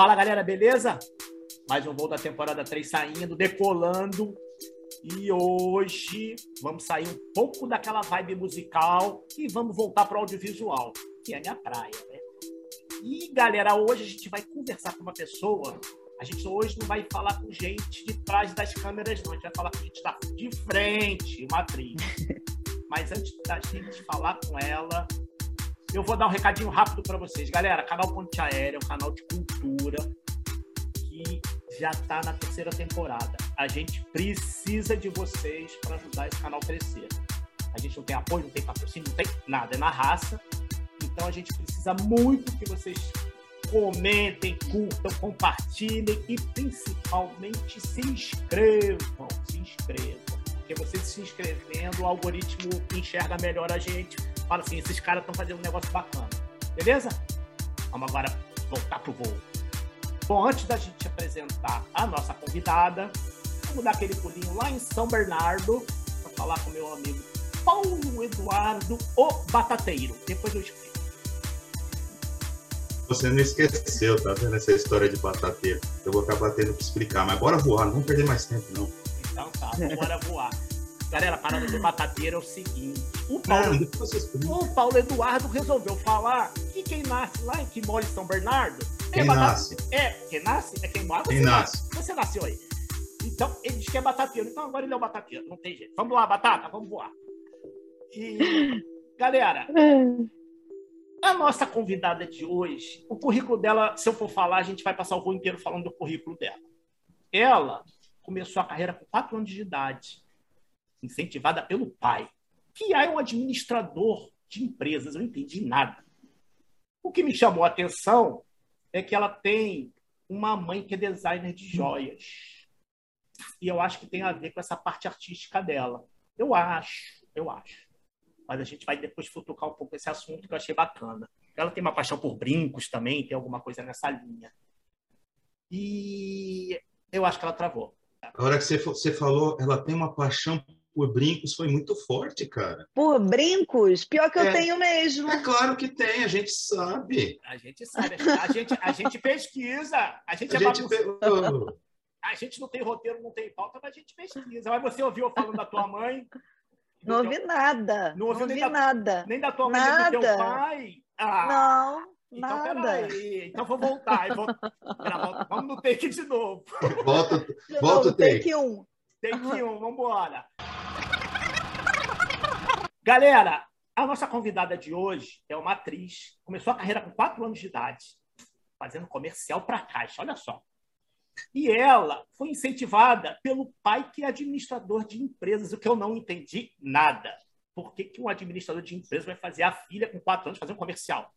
Fala galera, beleza? Mais um voo da temporada 3 saindo, decolando. E hoje vamos sair um pouco daquela vibe musical e vamos voltar para o audiovisual, que é minha praia, né? E galera, hoje a gente vai conversar com uma pessoa. A gente hoje não vai falar com gente de trás das câmeras, não. A gente vai falar com gente da, de frente, uma atriz. Mas antes da gente falar com ela, eu vou dar um recadinho rápido para vocês. Galera, canal Ponte Aérea é um canal de cultura que já está na terceira temporada. A gente precisa de vocês para ajudar esse canal a crescer. A gente não tem apoio, não tem patrocínio, não tem nada, é na raça. Então a gente precisa muito que vocês comentem, curtam, compartilhem e principalmente se inscrevam. Se inscrevam. Porque vocês se inscrevendo, o algoritmo enxerga melhor a gente. Fala assim, esses caras estão fazendo um negócio bacana. Beleza? Vamos agora voltar pro voo. Bom, antes da gente apresentar a nossa convidada, vamos dar aquele pulinho lá em São Bernardo para falar com meu amigo Paulo Eduardo, o Batateiro. Depois eu explico. Você não esqueceu, tá vendo essa história de batateiro? Eu vou acabar tendo que explicar, mas bora voar, não vamos perder mais tempo, não. Então tá, bora voar. Galera, a parada do batateiro é o seguinte: o Paulo, não, o Paulo Eduardo resolveu falar que quem nasce lá, que mora em São Bernardo, quem é batata... nasce? É, quem nasce é quem mora. Você Quem nasce? Você nasceu aí. Então, ele diz que é batateiro. Então, agora ele é o batateiro. Não tem jeito. Vamos lá, batata, vamos voar. E, galera, a nossa convidada de hoje, o currículo dela, se eu for falar, a gente vai passar o voo inteiro falando do currículo dela. Ela começou a carreira com 4 anos de idade, incentivada pelo pai, que é um administrador de empresas. Eu não entendi nada. O que me chamou a atenção é que ela tem uma mãe que é designer de joias. E eu acho que tem a ver com essa parte artística dela. Eu acho, eu acho. Mas a gente vai depois futucar um pouco esse assunto que eu achei bacana. Ela tem uma paixão por brincos também, tem alguma coisa nessa linha. E eu acho que ela travou. A hora que você, você falou, ela tem uma paixão por brincos, foi muito forte, cara. Por brincos? Pior que eu É. tenho mesmo. É claro que tem, a gente sabe. A gente sabe, a gente, a gente pesquisa, a gente, A é gente. A gente não tem roteiro, não tem pauta, mas a gente pesquisa. Mas você ouviu eu falando da tua mãe? Não teu- ouvi nada. Não ouviu ouvi nem da- nada. Nem da tua mãe, nem do teu Nada. pai? Ah, Não, então nada. peraí. Então vou voltar. Eu vou Vamos no take de novo. Volta, Volta o take. take um. Take um, vambora. Galera, a nossa convidada de hoje é uma atriz. Começou a carreira com 4 anos de idade, fazendo comercial para caixa, olha só. E ela foi incentivada pelo pai que é administrador de empresas, o que eu não entendi nada. Por que, que um administrador de empresa vai fazer a filha com 4 anos fazer um comercial?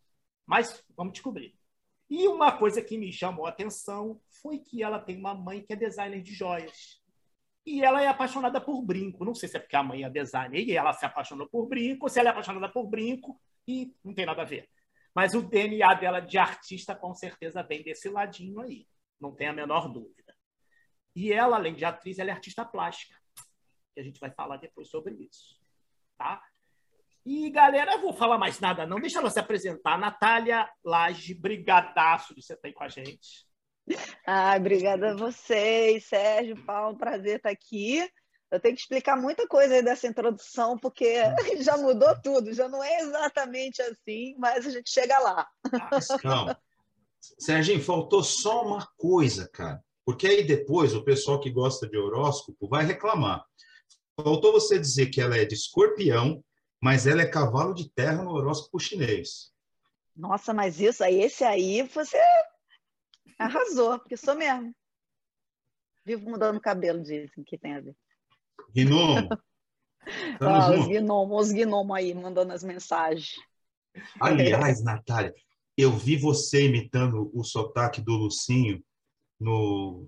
Mas vamos descobrir. E uma coisa que me chamou a atenção foi que ela tem uma mãe que é designer de joias. E ela é apaixonada por brinco. Não sei se é porque a mãe é designer e ela se apaixonou por brinco, ou se ela é apaixonada por brinco e não tem nada a ver. Mas o DNA dela de artista com certeza vem desse ladinho aí. Não tem a menor dúvida. E ela, além de atriz, ela é artista plástica. E a gente vai falar depois sobre isso. Tá? E, galera, eu vou falar mais nada, não. Deixa ela se apresentar. Natália Laje, brigadaço de você estar aí com a gente. Ah, obrigada a vocês, Sérgio, Paulo, prazer estar aqui. Eu tenho que explicar muita coisa aí dessa introdução, porque já mudou tudo, já não é exatamente assim, mas a gente chega lá. Mas calma. Serginho, faltou só uma coisa, cara. Porque aí depois o pessoal que gosta de horóscopo vai reclamar. Faltou você dizer que ela é de escorpião, mas ela é cavalo de terra no horóscopo chinês. Nossa, mas isso aí, esse aí, você arrasou, porque sou mesmo. Vivo mudando cabelo, dizem que tem a ver. Gnomo. Ah, os gnomos, os gnomos aí mandando as mensagens. Aliás, Natália, eu vi você imitando o sotaque do Lucinho no,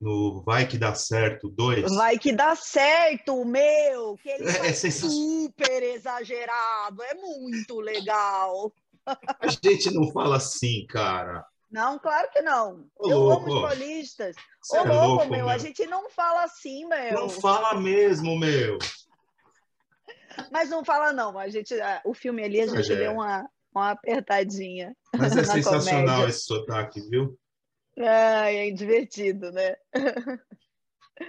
no Vai Que Dá Certo 2. Vai que dá certo, meu! Que ele É- foi é super exagerado, é muito legal. A gente não fala assim, cara. Não, claro que não. Ô, Eu louco, amo os paulistas. Você Ô, é louco, louco, meu, meu. a gente não fala assim, meu. Não fala mesmo, meu. Mas não fala, não. A gente, o filme ali, a gente Mas é. deu uma, uma apertadinha. Mas é Na sensacional comédia. esse sotaque, viu? Ai, é divertido, né?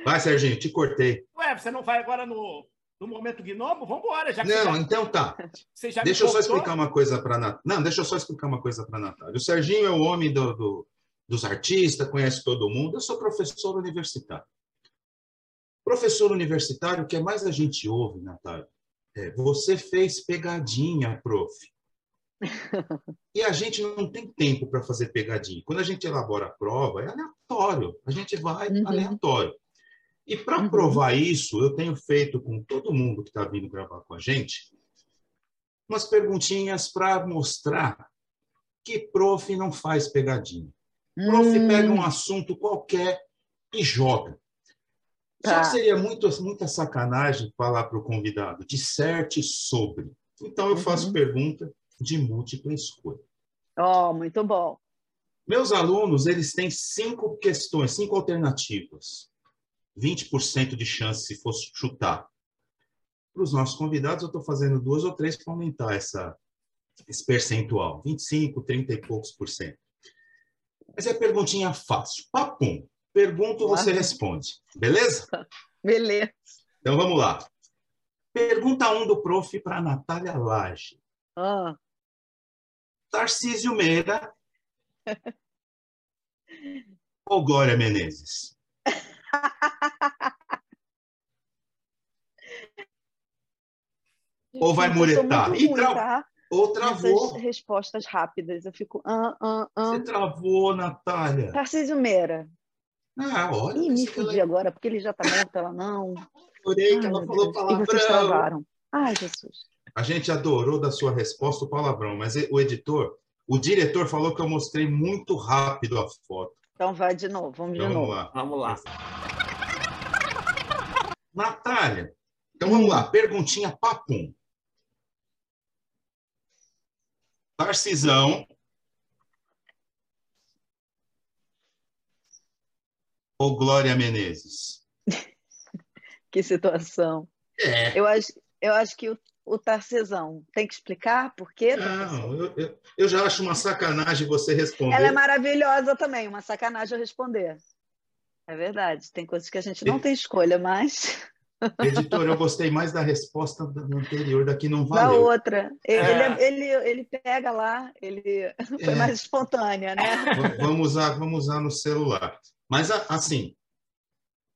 Vai, Serginho, te cortei. Ué, você não vai agora no, no momento gnomo? Vamos embora, já que Não, já, então tá. você já me Deixa eu só explicar uma coisa para Natália. Não, deixa eu só explicar uma coisa para Natália. O Serginho é o homem do, do- dos artistas, conhece todo mundo. Eu sou professor universitário. Professor universitário, o que mais a gente ouve, Natália, é você fez pegadinha, prof. E a gente não tem tempo para fazer pegadinha. Quando a gente elabora a prova, é aleatório. A gente vai Uhum. aleatório. E para Uhum. provar isso, eu tenho feito com todo mundo que está vindo gravar com a gente umas perguntinhas para mostrar que prof não faz pegadinha. Prof Hum, pega um assunto qualquer e joga. Só Tá. que seria muito, muita sacanagem falar para o convidado, disserte sobre. Então, eu faço Uhum. pergunta de múltipla escolha. Ó, muito bom. Meus alunos, eles têm cinco questões, cinco alternativas. 20% de chance se fosse chutar. Para os nossos convidados, eu estou fazendo duas ou três para aumentar essa, esse percentual. 25, 30 e poucos por cento. Mas é perguntinha fácil. Papum. Pergunto, você Claro. responde. Beleza? Beleza. Então, vamos lá. Pergunta 1 um do prof para Natália Lage. Ah, Tarcísio Meira ou Glória Menezes? Ou vai muretar? ruim, tra- tá? Ou travou? respostas rápidas. Eu fico. Ah, ah, ah. Você travou, Natália. Tarcísio Meira. Ah, olha. Ih, me pensei que ela- fudi agora, porque ele já tá morto, ela não. Adorei que ela falou Deus. E vocês palavrão. travaram. Ai, Jesus. A gente adorou da sua resposta o palavrão, mas o editor, o diretor falou que eu mostrei muito rápido a foto. Então vai de novo, vamos de Então, vamos novo. lá. Vamos lá. Natália, então vamos lá. Perguntinha papum. Tarcisão ou Glória Menezes? Que situação. É. Eu acho, eu acho que o, o Tarcesão tem que explicar por quê? Não, eu, eu, eu já acho uma sacanagem você responder. Ela é maravilhosa também, uma sacanagem eu responder. É verdade, tem coisas que a gente não tem escolha, mas Editor, eu gostei mais da resposta anterior, daqui não da valeu. outra. Ele, É. ele, ele, ele pega lá, ele foi É. mais espontânea, né? Vamos usar, vamos usar no celular. Mas assim,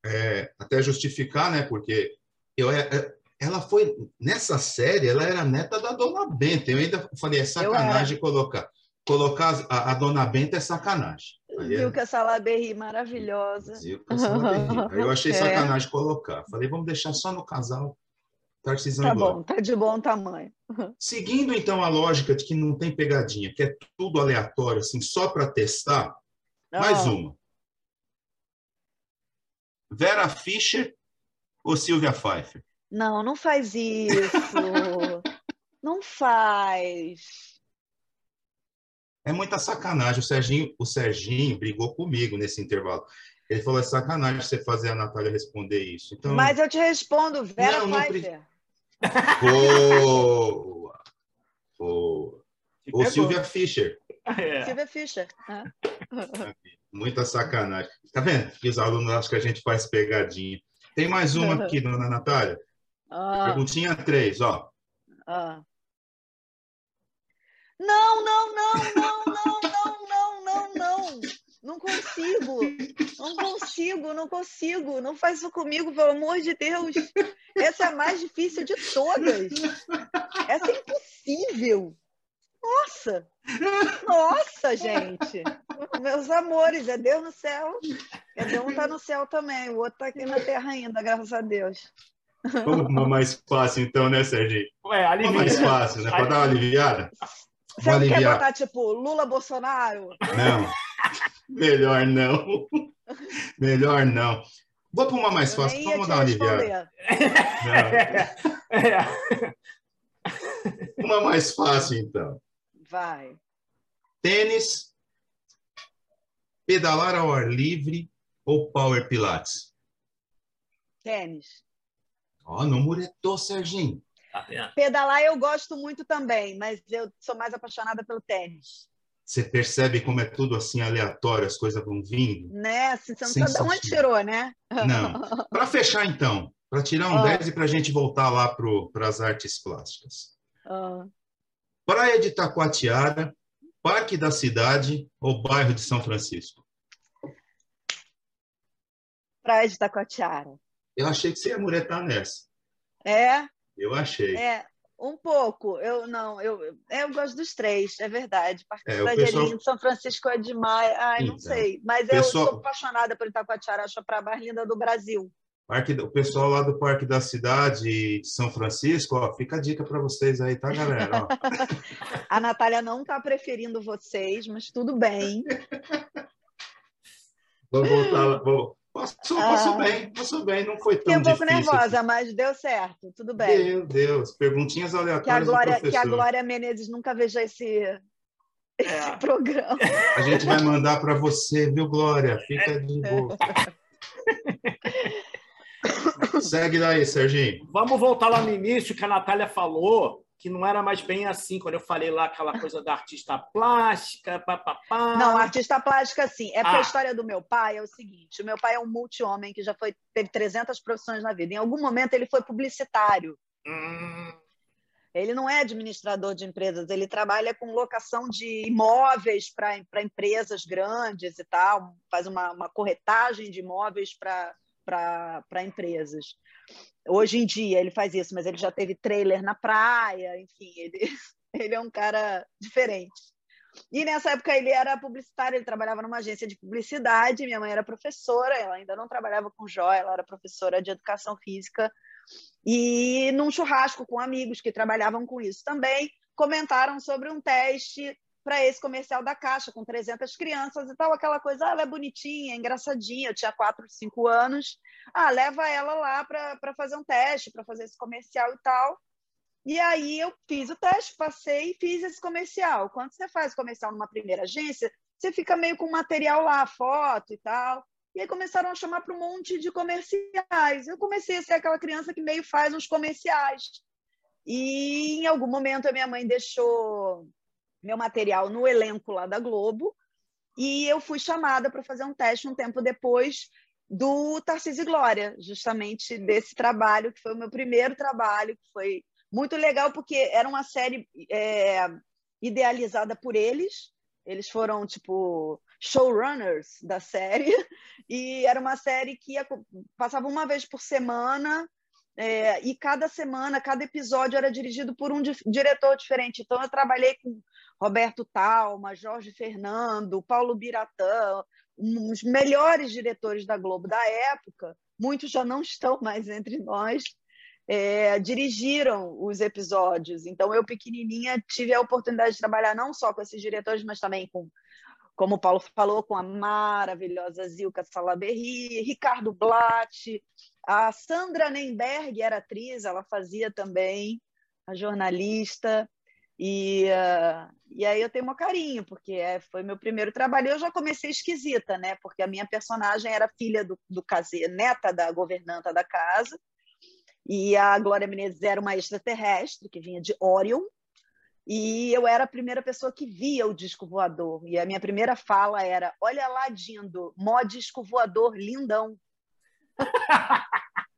é, até justificar, né? Porque eu, é- é- ela foi nessa série, ela era neta da Dona Benta. Eu ainda falei, é sacanagem colocar. Colocar a, a Dona Benta é sacanagem. Aí é- Viu que essa Laberry maravilhosa. Zio com essa laberrinha. Aí eu achei É. sacanagem colocar. Falei, vamos deixar só no casal Tarcisão Tá Glória. bom, tá de bom tamanho. Seguindo então a lógica de que não tem pegadinha, que é tudo aleatório, assim, só para testar, mais Ó, uma. Vera Fischer ou Silvia Pfeiffer? Não, não faz isso. não faz. É muita sacanagem. O Serginho, o Serginho brigou comigo nesse intervalo. Ele falou: é sacanagem você fazer a Natália responder isso. Então, Mas eu te respondo, Vera Não, não Pfeiffer. boa, boa. Ou. Silvia Fischer. É. Silvia Fischer. né? Muita sacanagem. Tá vendo? Que os alunos acham que a gente faz pegadinha. Tem mais uma aqui, dona Natália. Ah, Perguntinha 3, ó. ah. Não, não, não, não, não, não, não, não, não. Não consigo. Não consigo, não consigo. Não faz isso comigo, pelo amor de Deus. Essa é a mais difícil de todas. Essa é impossível. Nossa! Nossa, gente! Meus amores, é Deus no céu. Quer dizer, um tá no céu também, o outro tá aqui na terra ainda, graças a Deus. Vamos uma mais fácil, então, né, Serginho? Ué, Uma alivia. mais fácil, né? Para dar uma aliviada? Você Vou não quer aliviar. botar, tipo, Lula Bolsonaro? Não. Melhor não. Melhor não. Vou para uma mais fácil. ia Vamos dar uma aliviada. É. Uma mais fácil, então. Vai. Tênis, pedalar ao ar livre ou power pilates? Tênis. Ó, não muretou, Serginho. Tá? Pedalar eu gosto muito também, mas eu sou mais apaixonada pelo tênis. você percebe como é tudo assim aleatório, as coisas vão vindo. Né? Você não sabe de onde tirou, né? Não. Para fechar, então, para tirar um ah. 10 e para a gente voltar lá para as artes plásticas. Ah. Praia de Taquatiara, Parque da Cidade ou bairro de São Francisco? Praia de Taquatiara. Eu achei que você ia muretar nessa. É? Eu achei. É, um pouco. Eu não, eu, eu gosto dos três, é verdade. Parque é, da Cidade pessoal... São Francisco é demais. Ai, então, não sei. Mas pessoal... eu sou apaixonada por Itacoatiara, acho a praia mais linda do Brasil. Parque, o pessoal lá do Parque da Cidade de São Francisco, ó, fica a dica para vocês aí, tá, galera? a Natália não está preferindo vocês, mas tudo bem. Vou voltar, vou, passou, passou ah, bem, passou bem, não foi tão difícil. Fiquei um pouco nervosa, assim. mas deu certo, tudo bem. Meu Deus, perguntinhas aleatórias que a Glória, Que a Glória Menezes nunca veja esse, esse é. programa. A gente vai mandar para você, viu, Glória? Fica de boa. Segue daí, Serginho. Vamos voltar lá no início que a Natália falou que não era mais bem assim, quando eu falei lá aquela coisa da artista plástica, papapá. Não, artista plástica, sim. É porque ah. a história do meu pai é o seguinte: o meu pai é um multi-homem que já foi, teve 300 profissões na vida. Em algum momento ele foi publicitário. Hum. Ele não é administrador de empresas, ele trabalha com locação de imóveis para empresas grandes e tal, faz uma, uma corretagem de imóveis para para empresas. Hoje em dia ele faz isso, mas ele já teve trailer na praia, enfim, ele, ele é um cara diferente. E nessa época ele era publicitário, ele trabalhava numa agência de publicidade, minha mãe era professora, ela ainda não trabalhava com joia, ela era professora de educação física. E num churrasco com amigos que trabalhavam com isso também, comentaram sobre um teste para esse comercial da Caixa, com 300 crianças e tal, aquela coisa, ah, ela é bonitinha, engraçadinha, eu tinha 4, 5 anos, ah, leva ela lá para fazer um teste, para fazer esse comercial e tal. E aí eu fiz o teste, passei e fiz esse comercial. Quando você faz comercial numa primeira agência, você fica meio com material lá, foto e tal. E aí começaram a chamar para um monte de comerciais. Eu comecei a ser aquela criança que meio faz uns comerciais. E em algum momento a minha mãe deixou meu material no elenco lá da Globo e eu fui chamada para fazer um teste um tempo depois do Tarcísio Glória, justamente desse trabalho, que foi o meu primeiro trabalho, que foi muito legal, porque era uma série é, idealizada por eles, eles foram, tipo, showrunners da série, e era uma série que ia, passava uma vez por semana, é, e cada semana, cada episódio era dirigido por um di diretor diferente. Então, eu trabalhei com Roberto Talma, Jorge Fernando, Paulo Biratã, os melhores diretores da Globo da época, muitos já não estão mais entre nós, é, dirigiram os episódios. Então, eu, pequenininha, tive a oportunidade de trabalhar não só com esses diretores, mas também com, como o Paulo falou, com a maravilhosa Zilka Salaberry, Ricardo Blatt, a Sandra Nemberg era atriz, ela fazia também, a jornalista. E, uh, e aí eu tenho um carinho, porque é, foi meu primeiro trabalho. Eu já comecei esquisita, né? Porque a minha personagem era filha do, do caseiro, neta da governanta da casa. E a Glória Menezes era uma extraterrestre que vinha de Orion. E eu era a primeira pessoa que via o disco voador. E a minha primeira fala era: Olha lá, Dindo, mó disco voador lindão.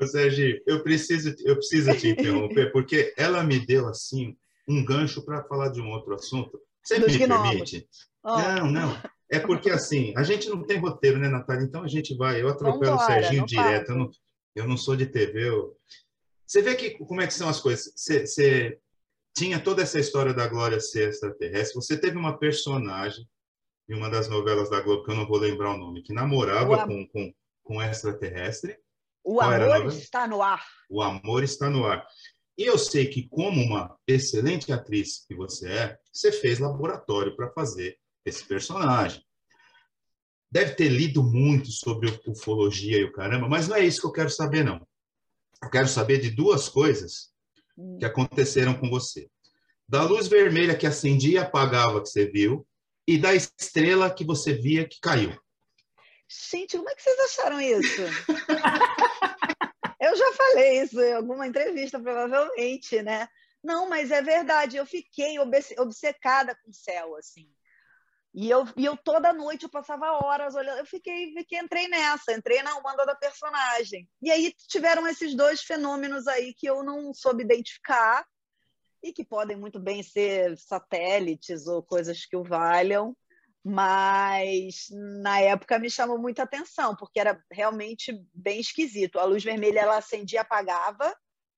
Ô, Sérgio, eu preciso, eu preciso te interromper, porque ela me deu assim um gancho para falar de um outro assunto. Você Dos me permite? Oh. Não, não. É porque assim, a gente não tem roteiro, né, Natália? Então a gente vai, eu atropelo Vambora, o Serginho direto, eu não, eu não, sou de TV. Eu... Você vê que como é que são as coisas. Você, você tinha toda essa história da Glória ser extraterrestre, você teve uma personagem em uma das novelas da Globo, que eu não vou lembrar o nome, que namorava am... com, com, com extraterrestre. O Qual amor está no ar. O amor está no ar. E eu sei que, como uma excelente atriz que você é, você fez laboratório para fazer esse personagem. Deve ter lido muito sobre ufologia e o caramba, mas não é isso que eu quero saber, não. Eu quero saber de duas coisas que hum. aconteceram com você. Da luz vermelha que acendia e apagava que você viu, e da estrela que você via que caiu. Gente, como é que vocês acharam isso? Eu já falei isso em alguma entrevista, provavelmente, né? Não, mas é verdade. Eu fiquei obcecada com o céu, assim. E eu, e eu toda noite eu passava horas olhando. Eu fiquei, fiquei, entrei nessa, entrei na onda da personagem. E aí tiveram esses dois fenômenos aí que eu não soube identificar e que podem muito bem ser satélites ou coisas que o valham mas na época me chamou muita atenção, porque era realmente bem esquisito. A luz vermelha ela acendia apagava,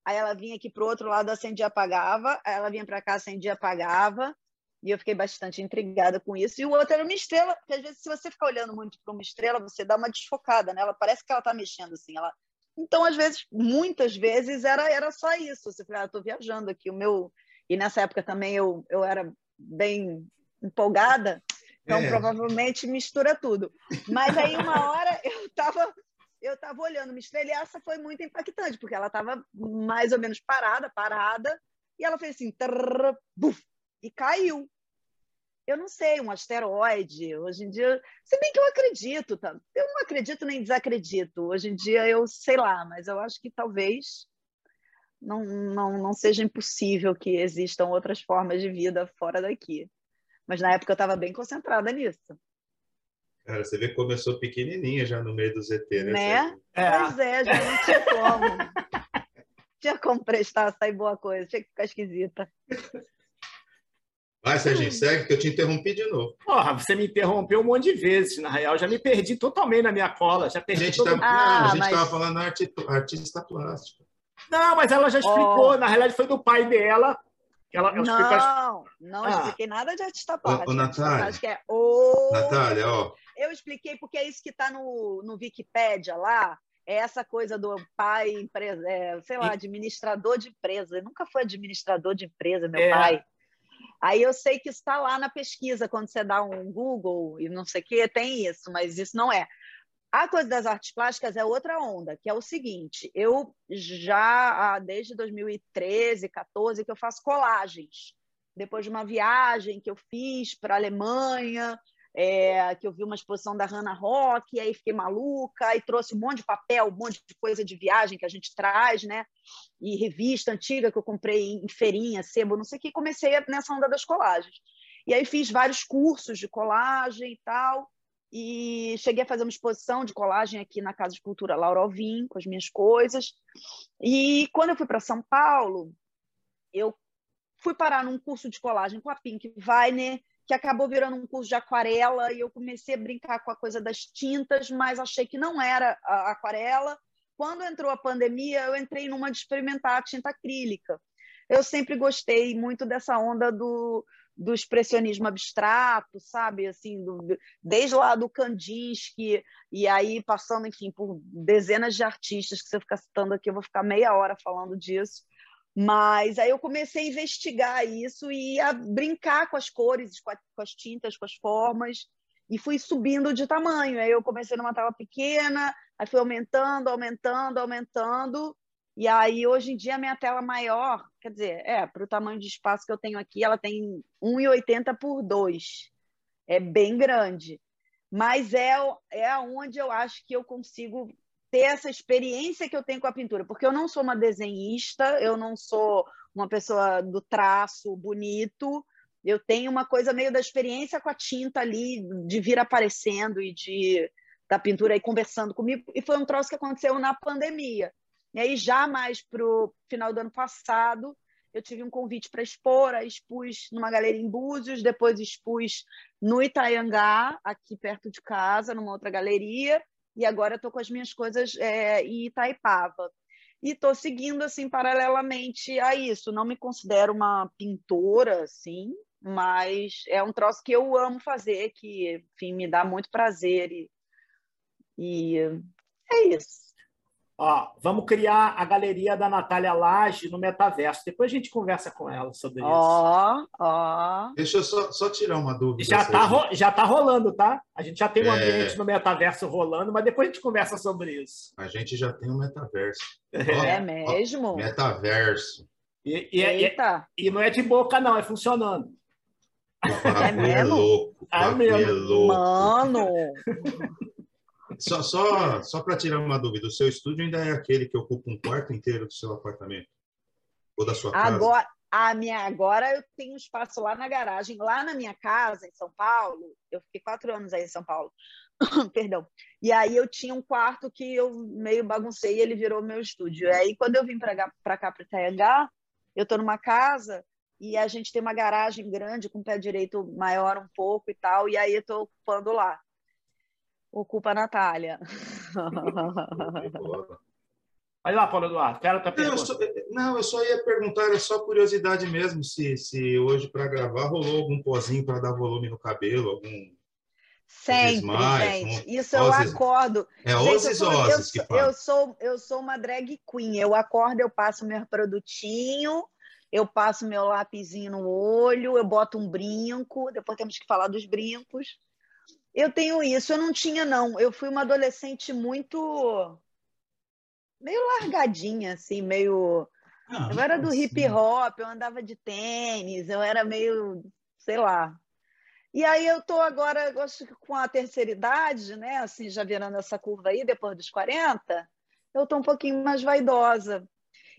aí ela vinha aqui para o outro lado, acendia apagava, aí ela vinha para cá, acendia apagava, e eu fiquei bastante intrigada com isso. E o outro era uma estrela, porque às vezes se você ficar olhando muito para uma estrela, você dá uma desfocada, né? Ela parece que ela está mexendo assim, ela então, às vezes, muitas vezes era, era só isso. Você fala, ah, estou viajando aqui, o meu. E nessa época também eu, eu era bem empolgada, então, é. provavelmente mistura tudo. Mas aí, uma hora, eu estava eu tava olhando e essa foi muito impactante, porque ela estava mais ou menos parada, parada, e ela fez assim, buf, e caiu. Eu não sei, um asteroide. Hoje em dia, se bem que eu acredito, tá? eu não acredito nem desacredito. Hoje em dia eu sei lá, mas eu acho que talvez não, não, não seja impossível que existam outras formas de vida fora daqui. Mas na época eu estava bem concentrada nisso. Cara, você vê que começou pequenininha já no meio do ZT, né? né? É. Pois é, já não tinha como. tinha como prestar, sair boa coisa, tinha que ficar esquisita. Vai, Serginho, segue, que eu te interrompi de novo. Porra, você me interrompeu um monte de vezes. Na real, já me perdi totalmente na minha cola. Já perdi a gente todo... tá... ah, a gente estava mas... falando arti... artista plástico. Não, mas ela já explicou. Oh. Na realidade, foi do pai dela ela, ela não, não ah. expliquei nada de artista plástico. Ô, Natália, acho que é o... Natália, ó. Eu expliquei porque é isso que está no, no Wikipédia lá, é essa coisa do pai, empresa, é, sei lá, administrador de empresa. Eu nunca fui administrador de empresa, meu é. pai. Aí eu sei que está lá na pesquisa, quando você dá um Google e não sei o que, tem isso, mas isso não é. A coisa das artes plásticas é outra onda, que é o seguinte: eu já desde 2013, 14 que eu faço colagens. Depois de uma viagem que eu fiz para a Alemanha, é, que eu vi uma exposição da Hannah Rock, aí fiquei maluca, e trouxe um monte de papel, um monte de coisa de viagem que a gente traz, né? E revista antiga que eu comprei em feirinha, sebo, não sei o que, comecei nessa onda das colagens. E aí fiz vários cursos de colagem e tal e cheguei a fazer uma exposição de colagem aqui na Casa de Cultura Laura Alvim, com as minhas coisas. E quando eu fui para São Paulo, eu fui parar num curso de colagem com a Pink Weiner, que acabou virando um curso de aquarela, e eu comecei a brincar com a coisa das tintas, mas achei que não era a aquarela. Quando entrou a pandemia, eu entrei numa de experimentar a tinta acrílica. Eu sempre gostei muito dessa onda do, do expressionismo abstrato, sabe? Assim, do, desde lá do Kandinsky, e aí passando, enfim, por dezenas de artistas que você ficar citando aqui, eu vou ficar meia hora falando disso. Mas aí eu comecei a investigar isso e a brincar com as cores, com, a, com as tintas, com as formas, e fui subindo de tamanho. Aí eu comecei numa tela pequena, aí fui aumentando, aumentando, aumentando, e aí, hoje em dia, minha tela maior, quer dizer, é, para o tamanho de espaço que eu tenho aqui, ela tem 1,80 por 2. É bem grande. Mas é, é onde eu acho que eu consigo ter essa experiência que eu tenho com a pintura, porque eu não sou uma desenhista, eu não sou uma pessoa do traço bonito, eu tenho uma coisa meio da experiência com a tinta ali, de vir aparecendo e de da pintura aí conversando comigo, e foi um troço que aconteceu na pandemia. E aí, já mais para o final do ano passado, eu tive um convite para expor, aí expus numa galeria em Búzios, depois expus no Itaiangá, aqui perto de casa, numa outra galeria, e agora estou com as minhas coisas é, em Itaipava. E estou seguindo, assim, paralelamente a isso. Não me considero uma pintora, assim, mas é um troço que eu amo fazer, que, enfim, me dá muito prazer. E, e é isso. Ó, vamos criar a galeria da Natália Lage no metaverso. Depois a gente conversa com ela sobre isso. Ó, ó. Deixa eu só, só tirar uma dúvida. Já está ro já tá rolando, tá? A gente já tem um é... ambiente no metaverso rolando, mas depois a gente conversa sobre isso. A gente já tem um metaverso. É, ó, é mesmo? Ó, metaverso. E, e, é, e, e, não é de boca, não, é funcionando. É, é mesmo? É louco. É mesmo. Mano! Só, só, só para tirar uma dúvida, o seu estúdio ainda é aquele que ocupa um quarto inteiro do seu apartamento? Ou da sua casa? Agora, A minha agora eu tenho espaço lá na garagem, lá na minha casa em São Paulo. Eu fiquei quatro anos aí em São Paulo. Perdão. E aí eu tinha um quarto que eu meio baguncei e ele virou meu estúdio. E aí quando eu vim para cá para Itaiangá, eu estou numa casa e a gente tem uma garagem grande com o pé direito maior um pouco e tal, e aí eu estou ocupando lá. Ocupa a Natália. Vai lá, Paulo Eduardo, quero tá não, eu só, não, eu só ia perguntar, era só curiosidade mesmo, se, se hoje para gravar rolou algum pozinho para dar volume no cabelo, algum Sempre, gente. Isso eu acordo. É Ozzy Ozzy que fala. Eu sou, eu sou uma drag queen. Eu acordo, eu passo meu produtinho, eu passo meu lapisinho no olho, eu boto um brinco. Depois temos que falar dos brincos. Eu tenho isso. Eu não tinha, não. Eu fui uma adolescente muito... Meio largadinha, assim, meio... Ah, eu era do hip hop, eu andava de tênis, eu era meio, sei lá, e aí eu estou agora, acho que com a terceira idade, né? Assim, já virando essa curva aí, depois dos 40, eu estou um pouquinho mais vaidosa.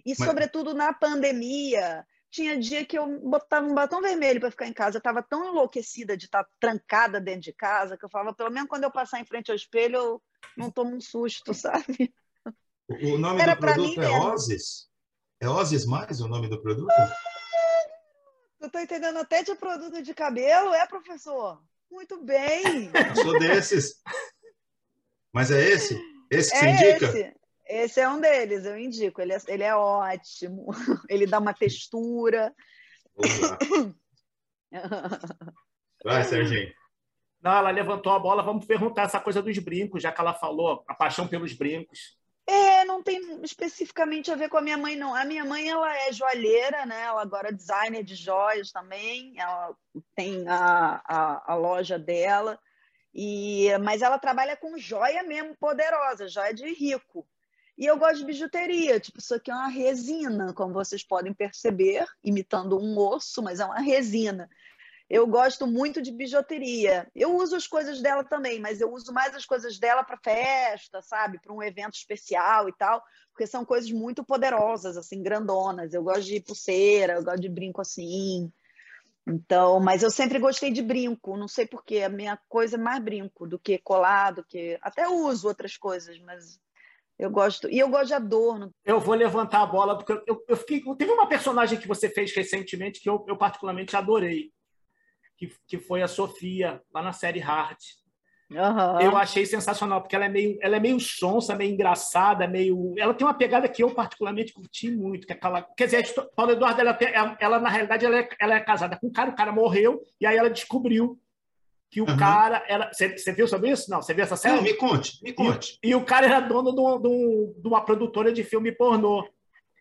E, Mas... sobretudo, na pandemia, tinha dia que eu botava um batom vermelho para ficar em casa. Eu estava tão enlouquecida de estar tá trancada dentro de casa que eu falava, pelo menos quando eu passar em frente ao espelho, eu não tomo um susto, sabe? O nome Era do produto é Ozes? É Ozes mais o nome do produto? Eu estou entendendo até de produto de cabelo, é, professor? Muito bem. Eu sou desses. Mas é esse? Esse que é você indica? Esse. Esse é um deles, eu indico. Ele é, ele é ótimo. Ele dá uma textura. Vai, Serginho. Não, ela levantou a bola. Vamos perguntar essa coisa dos brincos, já que ela falou, a paixão pelos brincos. É, não tem especificamente a ver com a minha mãe, não. A minha mãe, ela é joalheira, né? Ela agora é designer de joias também. Ela tem a, a, a loja dela. E, mas ela trabalha com joia mesmo poderosa, joia de rico. E eu gosto de bijuteria, tipo, isso aqui é uma resina, como vocês podem perceber, imitando um osso, mas é uma resina. Eu gosto muito de bijuteria. Eu uso as coisas dela também, mas eu uso mais as coisas dela para festa, sabe? Para um evento especial e tal, porque são coisas muito poderosas, assim, grandonas. Eu gosto de pulseira, eu gosto de brinco assim. Então, mas eu sempre gostei de brinco, não sei porquê, a minha coisa é mais brinco do que colado, que até uso outras coisas, mas eu gosto. E eu gosto de adorno. Eu vou levantar a bola, porque eu, eu fiquei. Teve uma personagem que você fez recentemente que eu, eu particularmente adorei que, que foi a Sofia, lá na série Heart. Uhum. Eu achei sensacional, porque ela é meio, ela é meio sonsa, meio engraçada, meio. Ela tem uma pegada que eu particularmente curti muito, que é aquela. Quer dizer, a Paula Eduardo, ela, ela, ela, na realidade, ela é, ela é casada com um cara, o cara morreu, e aí ela descobriu que o uhum. cara era. Você viu sobre isso? Não, você viu essa série? Não, me conte, me conte. E, e o cara era dono de, um, de, uma produtora de filme pornô.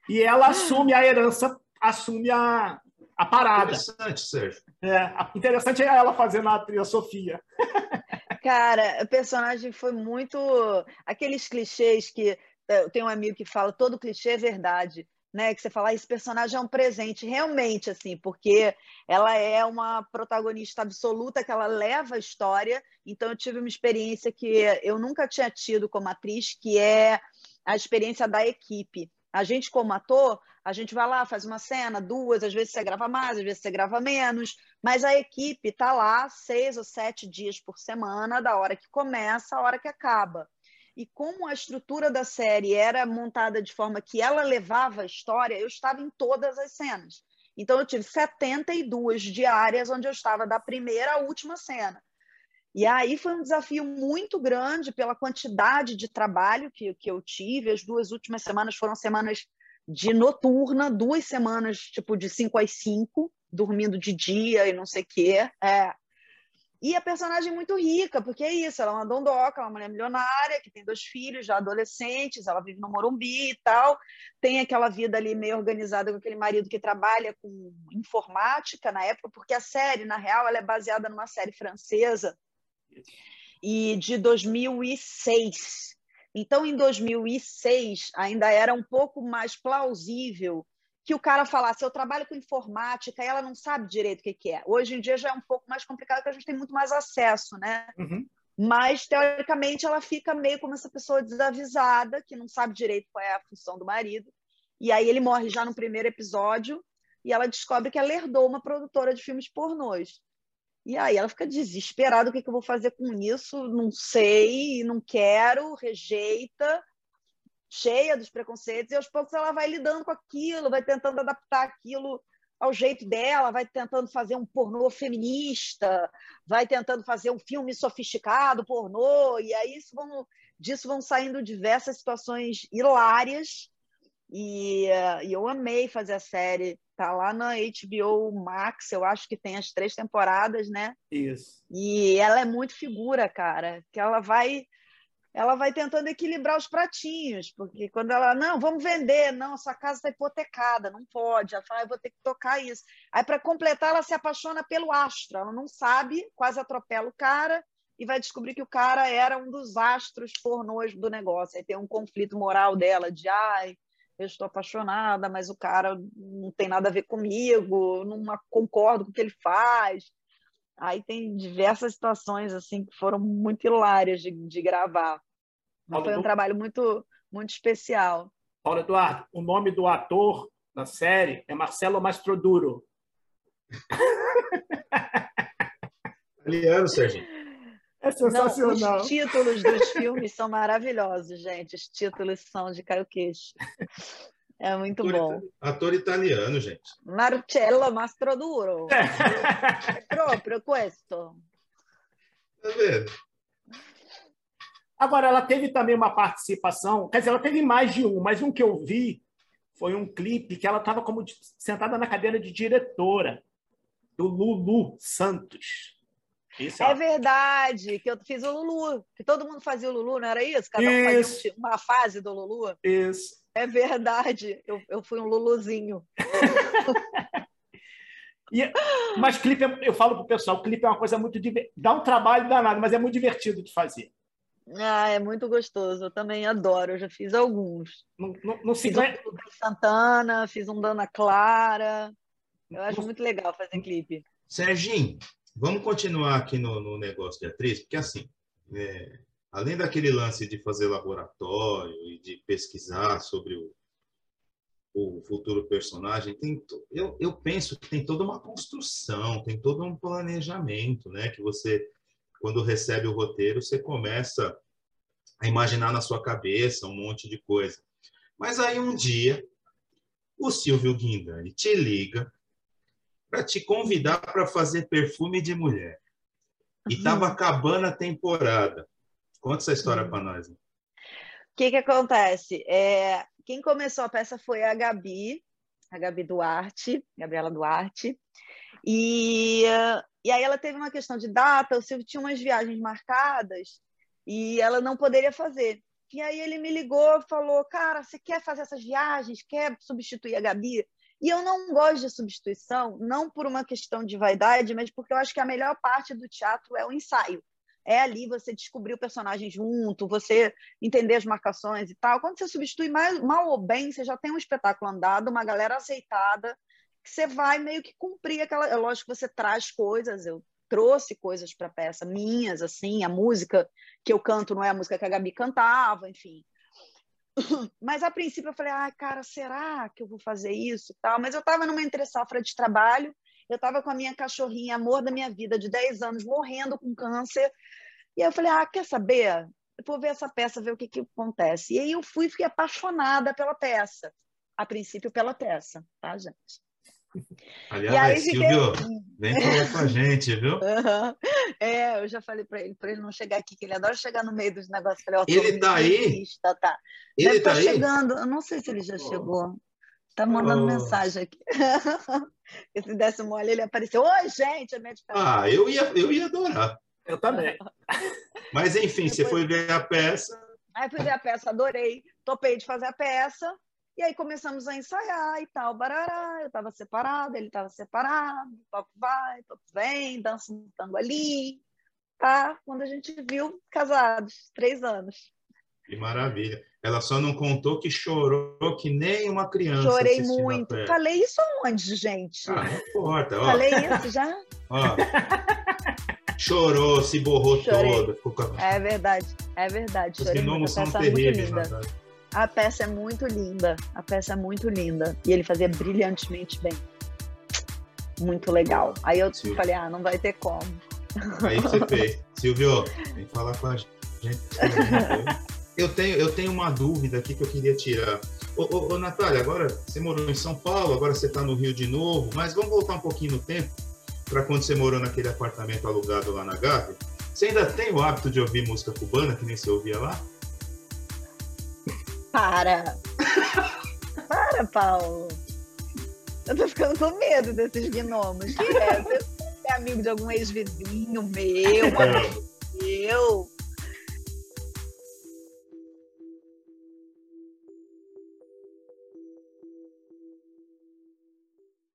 E ela ah. assume a herança, assume a, a parada. Interessante, Sérgio. É, interessante é ela fazendo a trilha Sofia. Cara, o personagem foi muito. Aqueles clichês que. É, eu tenho um amigo que fala: todo clichê é verdade. Né, que você fala, ah, esse personagem é um presente, realmente, assim, porque ela é uma protagonista absoluta, que ela leva a história. Então, eu tive uma experiência que eu nunca tinha tido como atriz, que é a experiência da equipe. A gente, como ator, a gente vai lá, faz uma cena, duas, às vezes você grava mais, às vezes você grava menos, mas a equipe está lá seis ou sete dias por semana, da hora que começa à hora que acaba. E como a estrutura da série era montada de forma que ela levava a história, eu estava em todas as cenas. Então eu tive 72 diárias onde eu estava da primeira à última cena. E aí foi um desafio muito grande pela quantidade de trabalho que, que eu tive. As duas últimas semanas foram semanas de noturna, duas semanas, tipo, de 5 às 5, dormindo de dia e não sei o quê. É. E a personagem é muito rica, porque é isso, ela é uma dondoca, uma mulher milionária, que tem dois filhos já adolescentes, ela vive no Morumbi e tal, tem aquela vida ali meio organizada com aquele marido que trabalha com informática na época, porque a série, na real, ela é baseada numa série francesa e de 2006. Então, em 2006, ainda era um pouco mais plausível que o cara falasse: eu trabalho com informática e ela não sabe direito o que, que é. Hoje em dia já é um pouco mais complicado, porque a gente tem muito mais acesso, né? Uhum. Mas, teoricamente, ela fica meio como essa pessoa desavisada, que não sabe direito qual é a função do marido. E aí ele morre já no primeiro episódio, e ela descobre que ela herdou uma produtora de filmes pornôs. E aí ela fica desesperada, o que, que eu vou fazer com isso? Não sei, não quero, rejeita, cheia dos preconceitos, e aos poucos ela vai lidando com aquilo, vai tentando adaptar aquilo ao jeito dela, vai tentando fazer um pornô feminista, vai tentando fazer um filme sofisticado, pornô, e aí isso vão, disso vão saindo diversas situações hilárias, e, e eu amei fazer a série, Tá lá na HBO Max, eu acho que tem as três temporadas, né? Isso. E ela é muito figura, cara, que ela vai ela vai tentando equilibrar os pratinhos, porque quando ela, não, vamos vender, não, sua casa está hipotecada, não pode. Ela fala, eu vou ter que tocar isso. Aí, para completar, ela se apaixona pelo astro, ela não sabe, quase atropela o cara e vai descobrir que o cara era um dos astros pornôs do negócio. Aí tem um conflito moral dela de, ai, eu estou apaixonada, mas o cara não tem nada a ver comigo, não concordo com o que ele faz. Aí tem diversas situações assim que foram muito hilárias de, de gravar. Mas foi um trabalho muito, muito especial. Paulo Eduardo, o nome do ator da série é Marcelo Mastroduro. Italiano, Serginho. É sensacional. Não, os títulos dos filmes são maravilhosos, gente. Os títulos são de caio queixo. É muito ator, bom. Ator italiano, gente. Marcello Mastroduro. É próprio questo. Tá vendo? Agora, ela teve também uma participação, quer dizer, ela teve mais de um, mas um que eu vi foi um clipe que ela estava como sentada na cadeira de diretora, do Lulu Santos. Isso, é verdade, que eu fiz o Lulu, que todo mundo fazia o Lulu, não era isso? Cada um fazia uma fase do Lulu. Isso. É verdade, eu, eu fui um Luluzinho. e, mas clipe, eu falo pro pessoal, clipe é uma coisa muito dá um trabalho danado, mas é muito divertido de fazer. Ah, é muito gostoso. Eu também adoro. Eu já fiz alguns. Não, não, fiz ganha... um Santana, fiz um Dana Clara. Eu acho muito legal fazer clipe. Serginho, Vamos continuar aqui no, no negócio de atriz, porque assim, é, além daquele lance de fazer laboratório e de pesquisar sobre o, o futuro personagem, tem, eu, eu penso que tem toda uma construção, tem todo um planejamento, né? Que você, quando recebe o roteiro, você começa a imaginar na sua cabeça um monte de coisa. Mas aí um dia, o Silvio Guindani te liga para te convidar para fazer perfume de mulher. E estava uhum. acabando a temporada. Conta essa história uhum. para nós. O que, que acontece? É, quem começou a peça foi a Gabi, a Gabi Duarte, Gabriela Duarte. E, e aí ela teve uma questão de data, o Silvio tinha umas viagens marcadas e ela não poderia fazer. E aí ele me ligou falou, cara, você quer fazer essas viagens? Quer substituir a Gabi? E eu não gosto de substituição, não por uma questão de vaidade, mas porque eu acho que a melhor parte do teatro é o ensaio. É ali você descobrir o personagem junto, você entender as marcações e tal. Quando você substitui mais, mal ou bem, você já tem um espetáculo andado, uma galera aceitada, que você vai meio que cumprir aquela. É lógico que você traz coisas, eu trouxe coisas para a peça minhas, assim, a música que eu canto não é a música que a Gabi cantava, enfim. Mas a princípio eu falei, ah, cara, será que eu vou fazer isso tal? Mas eu estava numa entre-safra de trabalho, eu estava com a minha cachorrinha, amor da minha vida, de 10 anos, morrendo com câncer. E eu falei, ah, quer saber? Eu vou ver essa peça, ver o que, que acontece. E aí eu fui fiquei apaixonada pela peça. A princípio, pela peça, tá, gente? Aliás, Silvio, vem falar com a gente, viu? Uhum. É, eu já falei para ele, para ele não chegar aqui, que ele adora chegar no meio dos negócios. Falei, ele tá aí? Tá. Ele tá, tá chegando, eu não sei se ele já oh. chegou. Tá mandando oh. mensagem aqui. se desse mole, ele apareceu. Oi, gente, é médica. Ah, eu ia, eu ia adorar. Eu também. Mas enfim, Depois... você foi ver a peça. Aí fui ver a peça, adorei. Topei de fazer a peça. E aí começamos a ensaiar e tal, barará, eu estava separada, ele estava separado, pop vai, pop vem, dança um tango ali, tá? Quando a gente viu, casados, três anos. Que maravilha. Ela só não contou que chorou que nem uma criança. Chorei muito. Falei isso aonde, gente? Ah, não importa. Ó. Falei isso já? Ó. Chorou, se borrou Chorei. toda. É verdade, é verdade. Os gnomos são terríveis, a peça é muito linda. A peça é muito linda. E ele fazia brilhantemente bem. muito legal. Aí eu falei, ah, não vai ter como. Aí você fez. Silvio, vem falar com a gente. Eu tenho, eu tenho uma dúvida aqui que eu queria tirar. Ô, ô, ô Natália, agora você morou em São Paulo, agora você está no Rio de novo, mas vamos voltar um pouquinho no tempo para quando você morou naquele apartamento alugado lá na Gávea. Você ainda tem o hábito de ouvir música cubana, que nem você ouvia lá? Para! Para, Paulo! Eu tô ficando com medo desses gnomos. Que é? Você é amigo de algum ex-vizinho meu, um amigo